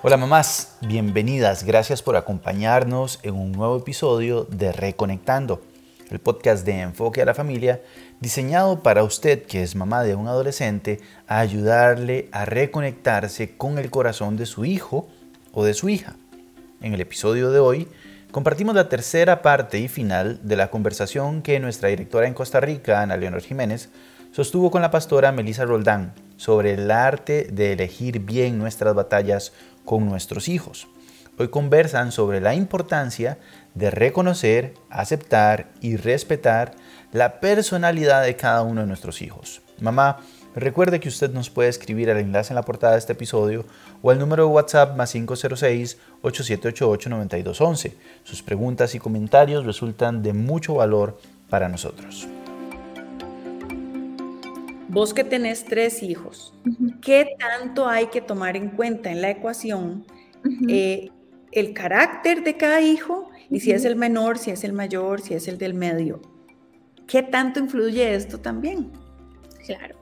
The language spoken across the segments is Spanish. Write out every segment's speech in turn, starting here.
Hola mamás, bienvenidas, gracias por acompañarnos en un nuevo episodio de Reconectando, el podcast de enfoque a la familia diseñado para usted que es mamá de un adolescente a ayudarle a reconectarse con el corazón de su hijo o de su hija. En el episodio de hoy compartimos la tercera parte y final de la conversación que nuestra directora en Costa Rica, Ana Leonor Jiménez, sostuvo con la pastora Melissa Roldán sobre el arte de elegir bien nuestras batallas con nuestros hijos. Hoy conversan sobre la importancia de reconocer, aceptar y respetar la personalidad de cada uno de nuestros hijos. Mamá, recuerde que usted nos puede escribir al enlace en la portada de este episodio o al número de WhatsApp más 506-8788-9211. Sus preguntas y comentarios resultan de mucho valor para nosotros. Vos que tenés tres hijos, ¿qué tanto hay que tomar en cuenta en la ecuación eh, el carácter de cada hijo y si es el menor, si es el mayor, si es el del medio? ¿Qué tanto influye esto también? Claro.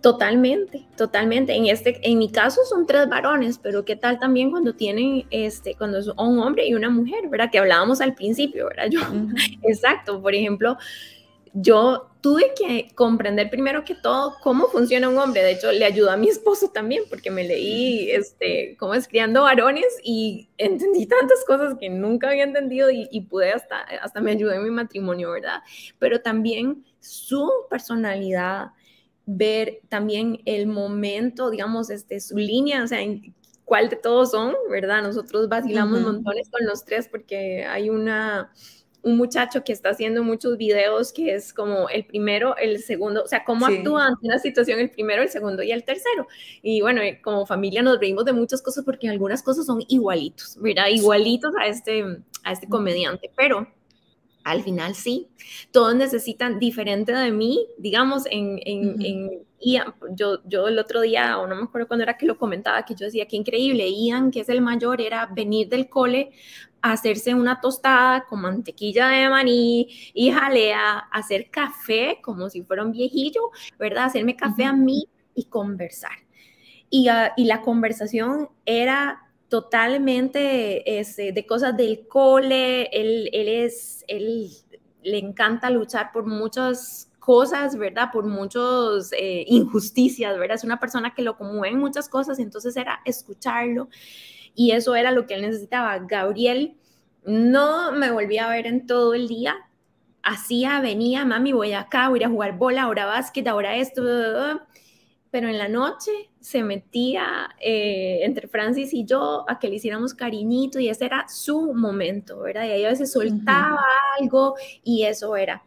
Totalmente, totalmente. En este, en mi caso son tres varones, pero qué tal también cuando tienen, este, cuando es un hombre y una mujer, ¿verdad? Que hablábamos al principio, ¿verdad? Yo, exacto. Por ejemplo, yo tuve que comprender primero que todo cómo funciona un hombre. De hecho, le ayudó a mi esposo también porque me leí este, cómo es criando varones y entendí tantas cosas que nunca había entendido y, pude hasta, hasta me ayudó en mi matrimonio, ¿verdad? Pero también su personalidad, ver también el momento, digamos, este, su línea, o sea, cuál de todos son, ¿verdad? Nosotros vacilamos montones con los tres porque hay una un muchacho que está haciendo muchos videos que es como el primero, el segundo, o sea, cómo actúa ante una situación el primero, el segundo y el tercero. Y bueno, eh, como familia nos reímos de muchas cosas porque algunas cosas son igualitos, ¿verdad? Igualitos a este, a este comediante, pero al final sí, todos necesitan diferente de mí, digamos, en, en, en Ian, yo, yo el otro día, o no me acuerdo cuándo era que lo comentaba, que yo decía, qué increíble, Ian, que es el mayor, era venir del cole hacerse una tostada con mantequilla de maní y jalea, hacer café como si fuera un viejillo, ¿verdad? Hacerme café a mí y conversar. Y, ah, y la conversación era totalmente este, de cosas del cole, él, él es, él le encanta luchar por muchas cosas, ¿verdad? Por muchas eh, injusticias, ¿verdad? Es una persona que lo conmueve muchas cosas, entonces era escucharlo y eso era lo que él necesitaba. Gabriel no me volvía a ver en todo el día, hacía, venía, mami, voy acá, voy a jugar bola, ahora básquet, ahora esto, pero en la noche se metía eh, entre Francis y yo a que le hiciéramos cariñito y ese era su momento, ¿verdad? Y ahí a veces soltaba algo y eso era.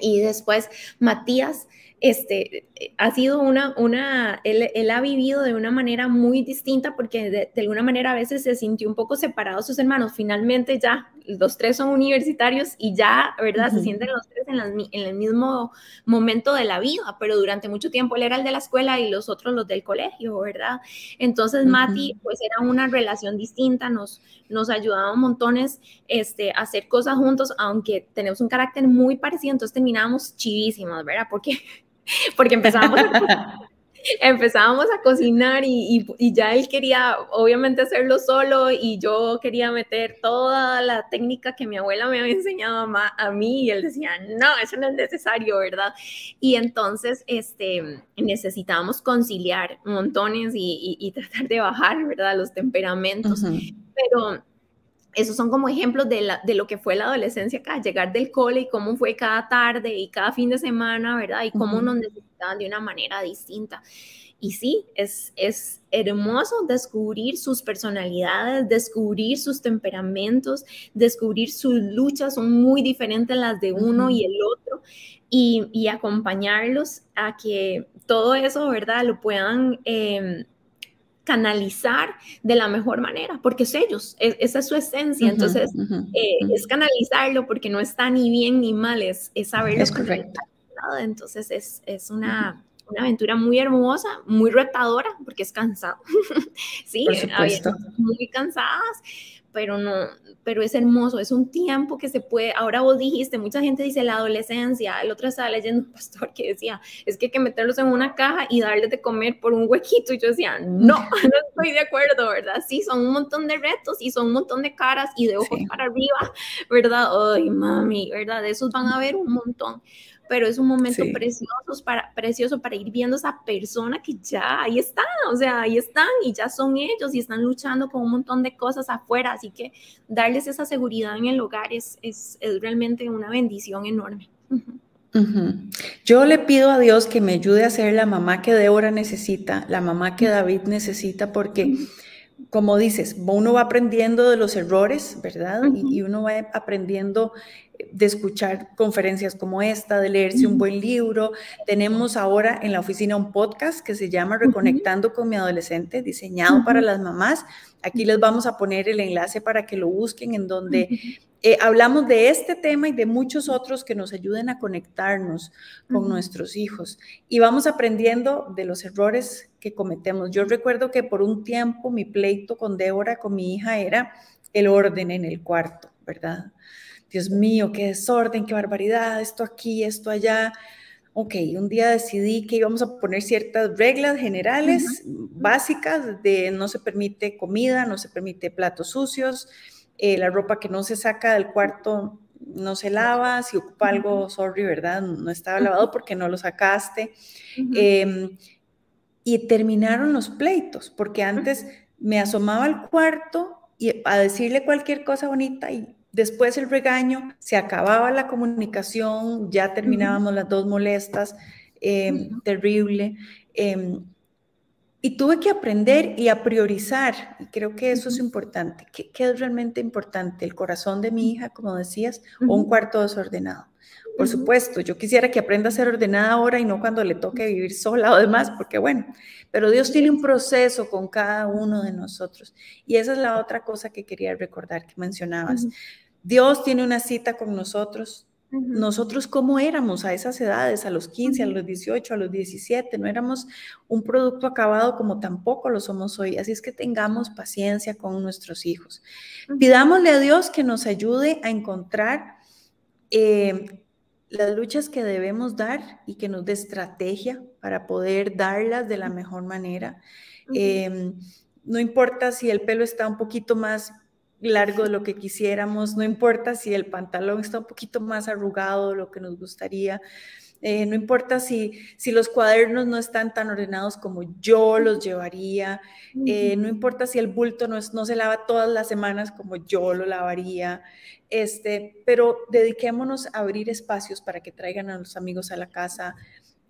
Y después Matías este, ha sido una, una él, ha vivido de una manera muy distinta porque de, alguna manera a veces se sintió un poco separado de sus hermanos. Finalmente ya los tres son universitarios y ya, ¿verdad? Se sienten los tres en, en, el mismo momento de la vida, pero durante mucho tiempo él era el de la escuela y los otros los del colegio, ¿verdad? Entonces Mati, pues era una relación distinta, nos, nos ayudaba montones este, a hacer cosas juntos, aunque tenemos un carácter muy parecido, entonces terminábamos chivísimas, ¿verdad? Porque porque empezábamos a, empezábamos a cocinar y, ya él quería obviamente hacerlo solo y yo quería meter toda la técnica que mi abuela me había enseñado a, mí y él decía, no, eso no es necesario, ¿verdad? Y entonces este, necesitábamos conciliar montones y, tratar de bajar, ¿verdad? Los temperamentos. Pero esos son como ejemplos de, la, de, lo que fue la adolescencia acá, llegar del cole y cómo fue cada tarde y cada fin de semana, ¿verdad? Y cómo nos necesitaban de una manera distinta. Y sí, es, es hermoso descubrir sus personalidades, descubrir sus temperamentos, descubrir sus luchas, son muy diferentes las de uno y el otro, y, y, acompañarlos a que todo eso, ¿verdad? Lo puedan... Eh, canalizar de la mejor manera, porque es ellos, esa es su esencia, entonces eh, es canalizarlo porque no está ni bien ni mal, es, es saberlo. Es correcto. Entonces es, es una, una, aventura muy hermosa, muy retadora, porque es cansado, sí, muy cansadas, pero no, pero es hermoso, es un tiempo que se puede, ahora vos dijiste, mucha gente dice la adolescencia, el otro estaba leyendo un pastor que decía, es que hay que meterlos en una caja y darles de comer por un huequito, y yo decía, no, no estoy de acuerdo, ¿verdad? Sí, son un montón de retos y son un montón de caras y de ojos para arriba, ¿verdad? Ay, mami, ¿verdad? De esos van a haber un montón, pero es un momento precioso, para, precioso para ir viendo esa persona que ya ahí está, o sea, ahí están y ya son ellos y están luchando con un montón de cosas afuera, así que darles esa seguridad en el hogar es, es, realmente una bendición enorme. Yo le pido a Dios que me ayude a ser la mamá que Débora necesita, la mamá que David necesita, porque como dices, uno va aprendiendo de los errores, ¿verdad? y, uno va aprendiendo de escuchar conferencias como esta, de leerse un buen libro. Tenemos ahora en la oficina un podcast que se llama Reconectando con mi adolescente, diseñado para las mamás. Aquí les vamos a poner el enlace para que lo busquen, en donde eh, hablamos de este tema y de muchos otros que nos ayuden a conectarnos con nuestros hijos. Y vamos aprendiendo de los errores que cometemos. Yo recuerdo que por un tiempo mi pleito con Débora, con mi hija, era el orden en el cuarto, ¿verdad? Dios mío, qué desorden, qué barbaridad, esto aquí, esto allá. Ok, un día decidí que íbamos a poner ciertas reglas generales, básicas, de no se permite comida, no se permite platos sucios, eh, la ropa que no se saca del cuarto no se lava, si ocupa algo, sorry, ¿verdad? No estaba lavado porque no lo sacaste. Y terminaron los pleitos, porque antes me asomaba al cuarto y a decirle cualquier cosa bonita y Después el regaño, se acababa la comunicación, ya terminábamos las dos molestas, em, terrible. Em, y tuve que aprender y a priorizar, y creo que eso es importante. ¿Qué, es realmente importante? ¿El corazón de mi hija, como decías, o un cuarto desordenado? Por supuesto, yo quisiera que aprenda a ser ordenada ahora y no cuando le toque vivir sola o demás, porque bueno, pero Dios tiene un proceso con cada uno de nosotros. Y esa es la otra cosa que quería recordar que mencionabas. Dios tiene una cita con nosotros. Nosotros cómo éramos a esas edades, a los 15, a los 18, a los 17, no éramos un producto acabado como tampoco lo somos hoy. Así es que tengamos paciencia con nuestros hijos. Pidámosle a Dios que nos ayude a encontrar eh, las luchas que debemos dar y que nos dé estrategia para poder darlas de la mejor manera. Em, no importa si el pelo está un poquito más largo de lo que quisiéramos, no importa si el pantalón está un poquito más arrugado de lo que nos gustaría, eh, no importa si, si los cuadernos no están tan ordenados como yo los llevaría, eh, no importa si el bulto no, no se lava todas las semanas como yo lo lavaría, este, pero dediquémonos a abrir espacios para que traigan a los amigos a la casa,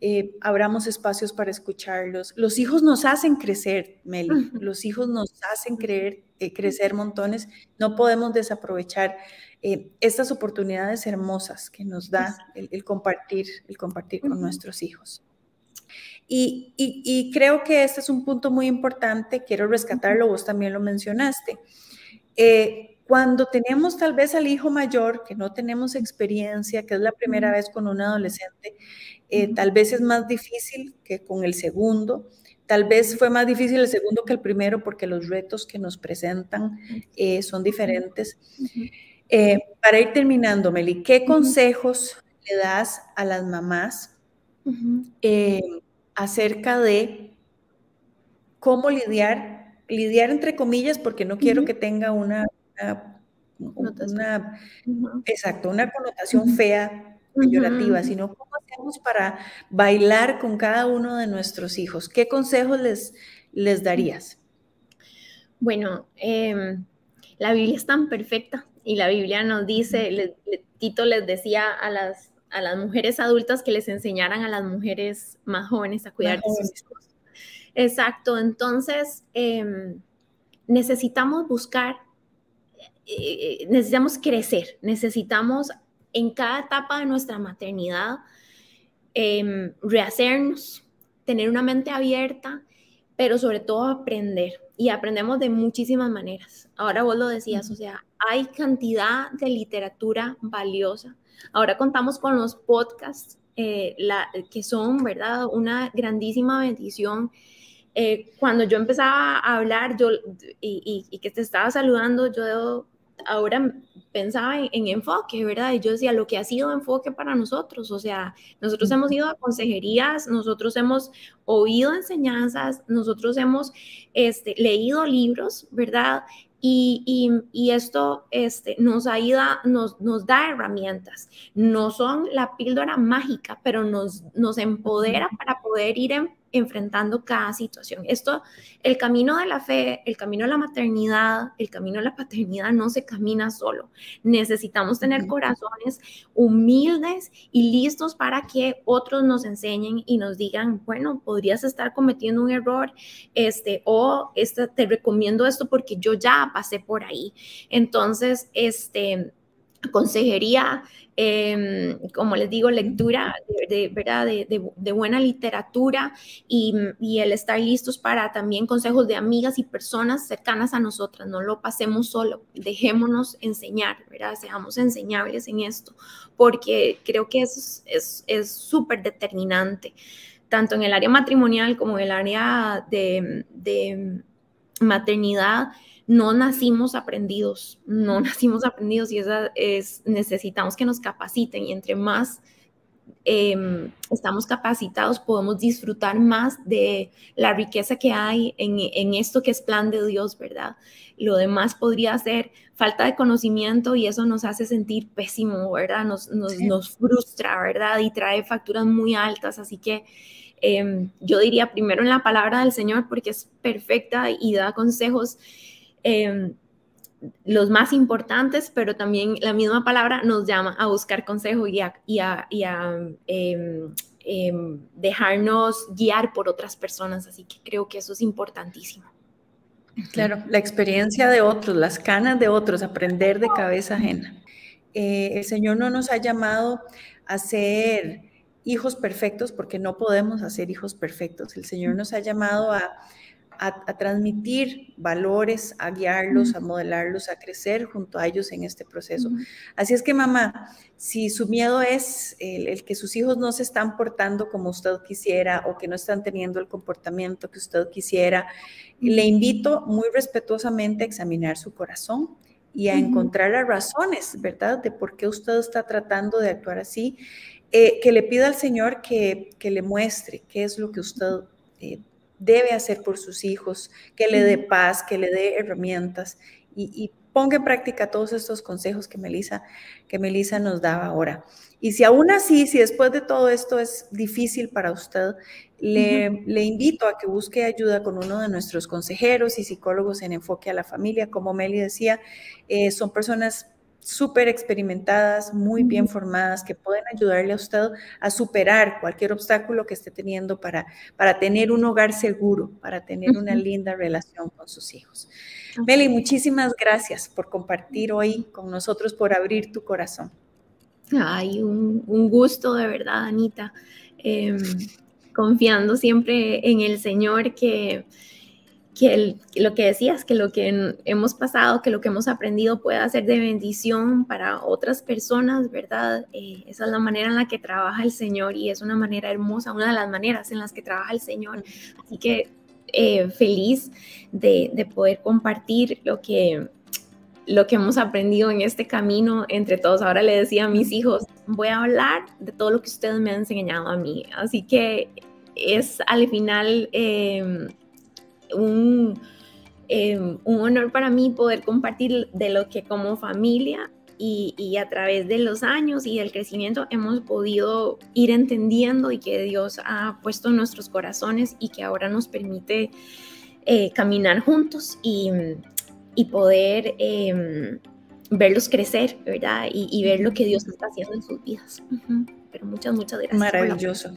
eh, abramos espacios para escucharlos. Los hijos nos hacen crecer, Meli, los hijos nos hacen creer, eh, crecer montones. No podemos desaprovechar eh, estas oportunidades hermosas que nos da el, compartir, el compartir con nuestros hijos. Y, y, creo que este es un punto muy importante, quiero rescatarlo, vos también lo mencionaste. Cuando tenemos tal vez al hijo mayor, que no tenemos experiencia, que es la primera vez con un adolescente, eh, tal vez es más difícil que con el segundo. Tal vez fue más difícil el segundo que el primero porque los retos que nos presentan eh, son diferentes. Eh, para ir terminando, Meli, ¿qué consejos le das a las mamás acerca de cómo lidiar, lidiar entre comillas, porque no quiero que tenga una una, exacto, una connotación fea, peyorativa, sino cómo hacemos para bailar con cada uno de nuestros hijos. ¿Qué consejos les, les darías? Bueno, em, la Biblia es tan perfecta y la Biblia nos dice, Tito les decía a las, a las mujeres adultas que les enseñaran a las mujeres más jóvenes a cuidar de sus hijos. Exacto, entonces em, necesitamos buscar eh, necesitamos crecer, necesitamos en cada etapa de nuestra maternidad em, rehacernos, tener una mente abierta, pero sobre todo aprender. Y aprendemos de muchísimas maneras. Ahora vos lo decías, o sea, hay cantidad de literatura valiosa. Ahora contamos con los podcasts, eh, que son, ¿verdad? Una grandísima bendición eh, cuando yo empezaba a hablar yo, y, y, que te estaba saludando, yo ahora pensaba en, enfoque, ¿verdad? Y yo decía, lo que ha sido enfoque para nosotros, o sea, nosotros hemos ido a consejerías, nosotros hemos oído enseñanzas, nosotros hemos este, leído libros, ¿verdad? Y, y, esto este, nos, ayuda, nos, nos da herramientas. No son la píldora mágica, pero nos, nos empodera para poder ir en, enfrentando cada situación. Esto, el camino de la fe, el camino de la maternidad, el camino de la paternidad no se camina solo. Necesitamos tener corazones humildes y listos para que otros nos enseñen y nos digan, bueno, podrías estar cometiendo un error, este, o este, te recomiendo esto porque yo ya pasé por ahí. Entonces, este, consejería, em, como les digo, lectura de, ¿verdad? De, buena literatura y, el estar listos para también consejos de amigas y personas cercanas a nosotras. No lo pasemos solo, dejémonos enseñar, ¿verdad? seamos enseñables en esto, porque creo que eso es súper determinante, tanto en el área matrimonial como en el área de maternidad no nacimos aprendidos, no nacimos aprendidos y esa es, necesitamos que nos capaciten y entre más em, estamos capacitados podemos disfrutar más de la riqueza que hay en, esto que es plan de Dios, ¿verdad? Lo demás podría ser falta de conocimiento y eso nos hace sentir pésimo, ¿verdad? Nos, nos, frustra, ¿verdad? Y trae facturas muy altas, así que... Em, yo diría primero en la palabra del Señor porque es perfecta y da consejos Em, los más importantes, pero también la misma palabra nos llama a buscar consejo y a, em, em, dejarnos guiar por otras personas. Así que creo que eso es importantísimo. Claro, la experiencia de otros, las canas de otros, aprender de cabeza ajena. Eh, el Señor no nos ha llamado a ser hijos perfectos porque no podemos hacer hijos perfectos. El Señor nos ha llamado a a, transmitir valores, a guiarlos, a modelarlos, a crecer junto a ellos en este proceso. Así es que mamá, si su miedo es el, que sus hijos no se están portando como usted quisiera o que no están teniendo el comportamiento que usted quisiera, le invito muy respetuosamente a examinar su corazón y a encontrar las razones, ¿verdad?, de por qué usted está tratando de actuar así. Eh, que le pida al Señor que, le muestre qué es lo que usted eh, debe hacer por sus hijos, que le dé paz, que le dé herramientas y, ponga en práctica todos estos consejos que Melissa, que Melissa nos daba ahora. Y si aún así, si después de todo esto es difícil para usted, le, le, invito a que busque ayuda con uno de nuestros consejeros y psicólogos en enfoque a la familia. Como Meli decía, eh, son personas súper experimentadas, muy bien formadas, que pueden ayudarle a usted a superar cualquier obstáculo que esté teniendo para, para tener un hogar seguro, para tener una linda relación con sus hijos. Meli, muchísimas gracias por compartir hoy con nosotros, por abrir tu corazón. Ay, un, gusto de verdad, Anita. Em, confiando siempre en el Señor que que, lo que decías, que lo que hemos pasado, que lo que hemos aprendido pueda ser de bendición para otras personas, ¿verdad? Eh, esa es la manera en la que trabaja el Señor y es una manera hermosa, una de las maneras en las que trabaja el Señor. Así que eh, feliz de, de, poder compartir lo que, lo que hemos aprendido en este camino entre todos. Ahora le decía a mis hijos, voy a hablar de todo lo que ustedes me han enseñado a mí. Así que es al final... Eh, un, em, un honor para mí poder compartir de lo que como familia y, a través de los años y del crecimiento hemos podido ir entendiendo y que Dios ha puesto en nuestros corazones y que ahora nos permite eh, caminar juntos y, poder em, verlos crecer, ¿verdad? Y, ver lo que Dios está haciendo en sus vidas. Pero muchas, muchas gracias. Maravilloso.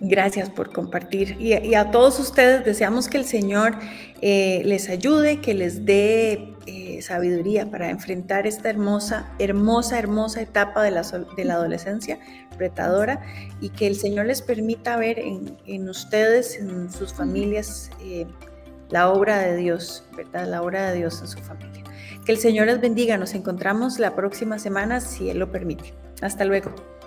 Gracias por compartir. Y, a todos ustedes deseamos que el Señor eh, les ayude, que les dé eh, sabiduría para enfrentar esta hermosa, hermosa, hermosa etapa de la, adolescencia retadora y que el Señor les permita ver en, ustedes, en sus familias, eh, la obra de Dios, ¿verdad? La obra de Dios en su familia. Que el Señor les bendiga. Nos encontramos la próxima semana si Él lo permite. Hasta luego.